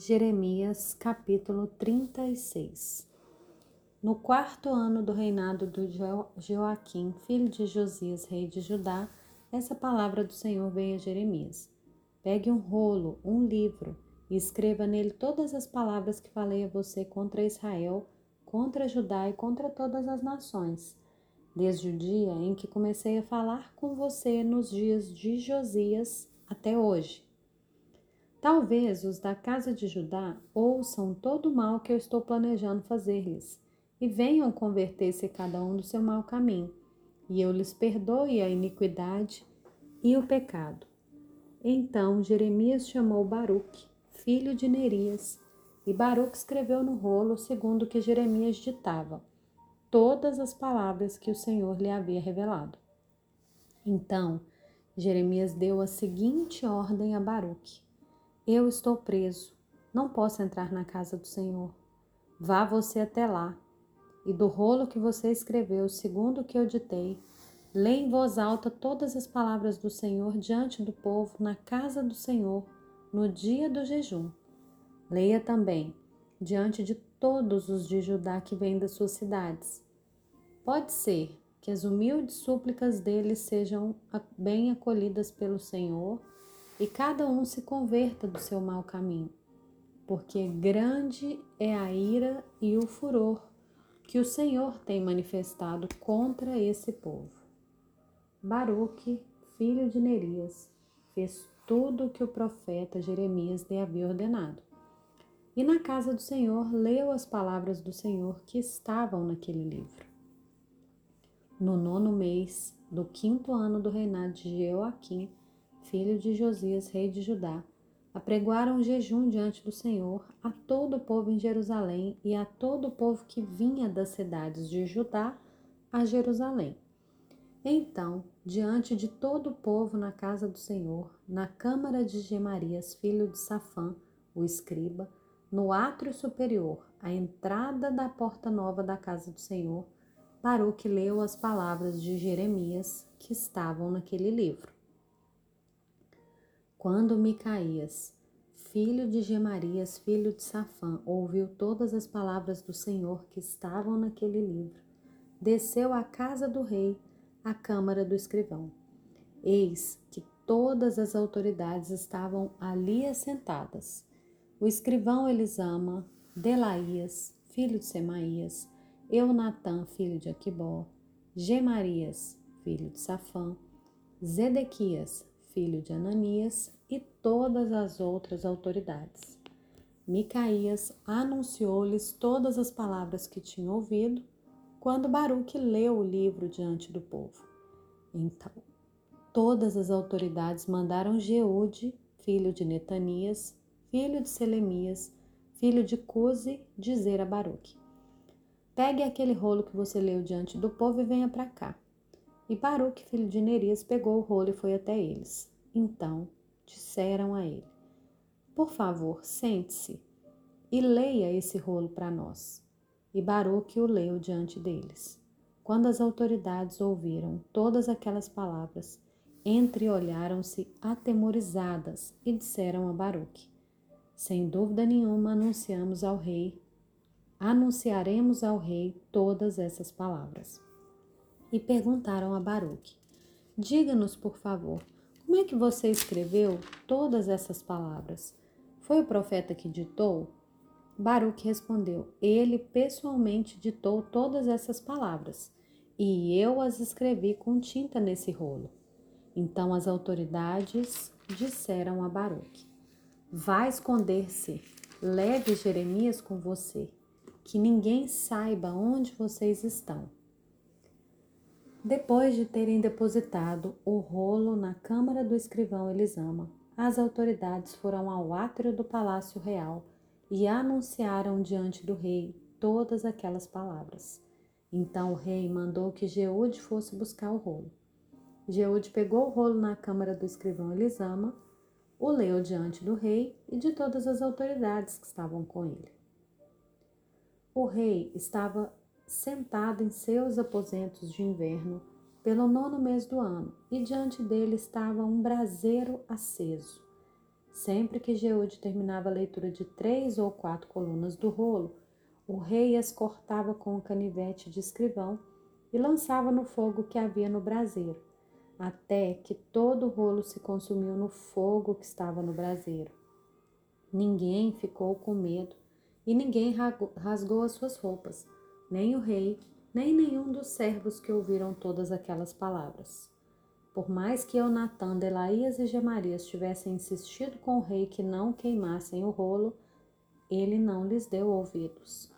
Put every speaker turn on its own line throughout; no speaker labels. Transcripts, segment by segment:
Jeremias capítulo 36 No quarto ano do reinado de Joaquim, filho de Josias, rei de Judá, essa palavra do Senhor veio a Jeremias. Pegue um rolo, um livro, e escreva nele todas as palavras que falei a você contra Israel, contra Judá e contra todas as nações, desde o dia em que comecei a falar com você nos dias de Josias até hoje Talvez os da casa de Judá ouçam todo o mal que eu estou planejando fazer-lhes e venham converter-se cada um do seu mau caminho, e eu lhes perdoe a iniquidade e o pecado. Então Jeremias chamou Baruque, filho de Nerias, e Baruque escreveu no rolo, segundo o que Jeremias ditava, todas as palavras que o Senhor lhe havia revelado. Então Jeremias deu a seguinte ordem a Baruque: eu estou preso, não posso entrar na casa do Senhor. Vá você até lá, e do rolo que você escreveu, segundo o que eu ditei, lê em voz alta todas as palavras do Senhor diante do povo na casa do Senhor, no dia do jejum. Leia também diante de todos os de Judá que vêm das suas cidades. Pode ser que as humildes súplicas deles sejam bem acolhidas pelo Senhor e cada um se converta do seu mau caminho, porque grande é a ira e o furor que o Senhor tem manifestado contra esse povo. Baruque, filho de Nerias, fez tudo o que o profeta Jeremias lhe havia ordenado. E na casa do Senhor leu as palavras do Senhor que estavam naquele livro. No nono mês do quinto ano do reinado de Joaquim, filho de Josias, rei de Judá, apregoaram um jejum diante do Senhor a todo o povo em Jerusalém e a todo o povo que vinha das cidades de Judá a Jerusalém. Então, diante de todo o povo na casa do Senhor, na câmara de Gemarias, filho de Safã, o escriba, no átrio superior, à entrada da porta nova da casa do Senhor, Baruque leu as palavras de Jeremias que estavam naquele livro. Quando Micaías, filho de Gemarias, filho de Safã, ouviu todas as palavras do Senhor que estavam naquele livro, desceu à casa do rei, à câmara do escrivão. Eis que todas as autoridades estavam ali assentadas. O escrivão Elisama, Delaías, filho de Semaías, Eunatã, filho de Aquibó, Gemarias, filho de Safã, Zedequias, filho de Ananias, e todas as outras autoridades. Micaías anunciou-lhes todas as palavras que tinha ouvido quando Baruque leu o livro diante do povo. Então, todas as autoridades mandaram Jeude, filho de Netanias, filho de Selemias, filho de Cuse, dizer a Baruque: Pegue aquele rolo que você leu diante do povo e venha para cá. E Baruque, filho de Nerias, pegou o rolo e foi até eles. Então disseram a ele: Por favor, sente-se e leia esse rolo para nós. E Baruque o leu diante deles. Quando as autoridades ouviram todas aquelas palavras, entreolharam-se atemorizadas e disseram a Baruque: Sem dúvida nenhuma anunciamos ao rei, anunciaremos ao rei todas essas palavras. E perguntaram a Baruque: Diga-nos, por favor, como é que você escreveu todas essas palavras? Foi o profeta que ditou? Baruque respondeu: Ele pessoalmente ditou todas essas palavras, e eu as escrevi com tinta nesse rolo. Então as autoridades disseram a Baruque: Vá esconder-se, leve Jeremias com você, que ninguém saiba onde vocês estão. Depois de terem depositado o rolo na câmara do escrivão Elisama, as autoridades foram ao átrio do palácio real e anunciaram diante do rei todas aquelas palavras. Então o rei mandou que Jeude fosse buscar o rolo. Jeude pegou o rolo na câmara do escrivão Elisama, o leu diante do rei e de todas as autoridades que estavam com ele. O rei estava sentado em seus aposentos de inverno pelo nono mês do ano, e diante dele estava um braseiro aceso. Sempre que Jeúde terminava a leitura de três ou quatro colunas do rolo, o rei as cortava com o canivete de escrivão e lançava no fogo que havia no braseiro, até que todo o rolo se consumiu no fogo que estava no braseiro. Ninguém ficou com medo e ninguém rasgou as suas roupas, nem o rei, nem nenhum dos servos que ouviram todas aquelas palavras. Por mais que Eunatã, Delaías e Gemarias tivessem insistido com o rei que não queimassem o rolo, ele não lhes deu ouvidos.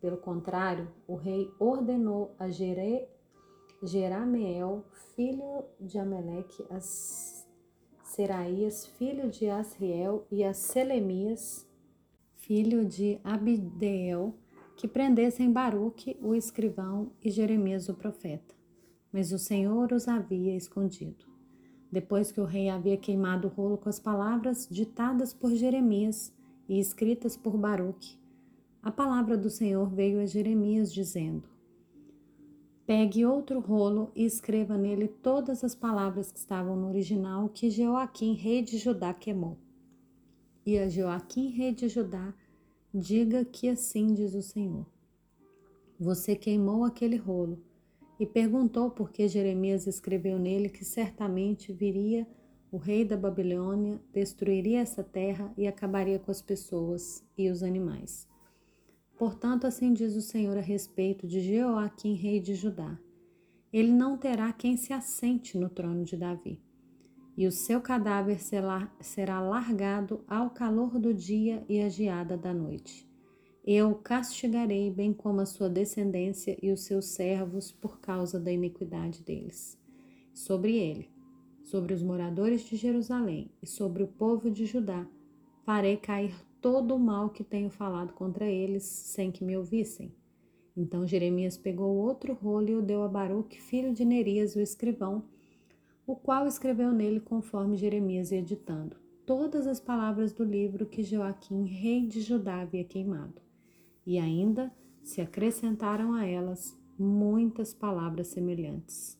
Pelo contrário, o rei ordenou a Jere, Jerameel, filho de Ameleque, a Seraías, filho de Asriel, e a Selemias, filho de Abdeel, que prendessem Baruque, o escrivão, e Jeremias, o profeta mas o Senhor os havia escondido. Depois que o rei havia queimado o rolo com as palavras ditadas por Jeremias e escritas por Baruque, a palavra do Senhor veio a Jeremias dizendo: Pegue outro rolo e escreva nele todas as palavras que estavam no original que Joaquim, rei de Judá, queimou. E a Joaquim, rei de Judá, diga que assim diz o Senhor: Você queimou aquele rolo e perguntou por que Jeremias escreveu nele que certamente viria o rei da Babilônia, destruiria essa terra e acabaria com as pessoas e os animais. Portanto, assim diz o Senhor a respeito de Jeoaquim, rei de Judá: Ele não terá quem se assente no trono de Davi, e o seu cadáver será largado ao calor do dia e à geada da noite. Eu o castigarei, bem como a sua descendência e os seus servos, por causa da iniquidade deles. Sobre ele, sobre os moradores de Jerusalém e sobre o povo de Judá, farei cair todo o mal que tenho falado contra eles, sem que me ouvissem. Então Jeremias pegou outro rolo e o deu a Baruque, filho de Nerias, o escrivão, o qual escreveu nele conforme Jeremias ia ditando todas as palavras do livro que Joaquim, rei de Judá, havia queimado e ainda se acrescentaram a elas muitas palavras semelhantes.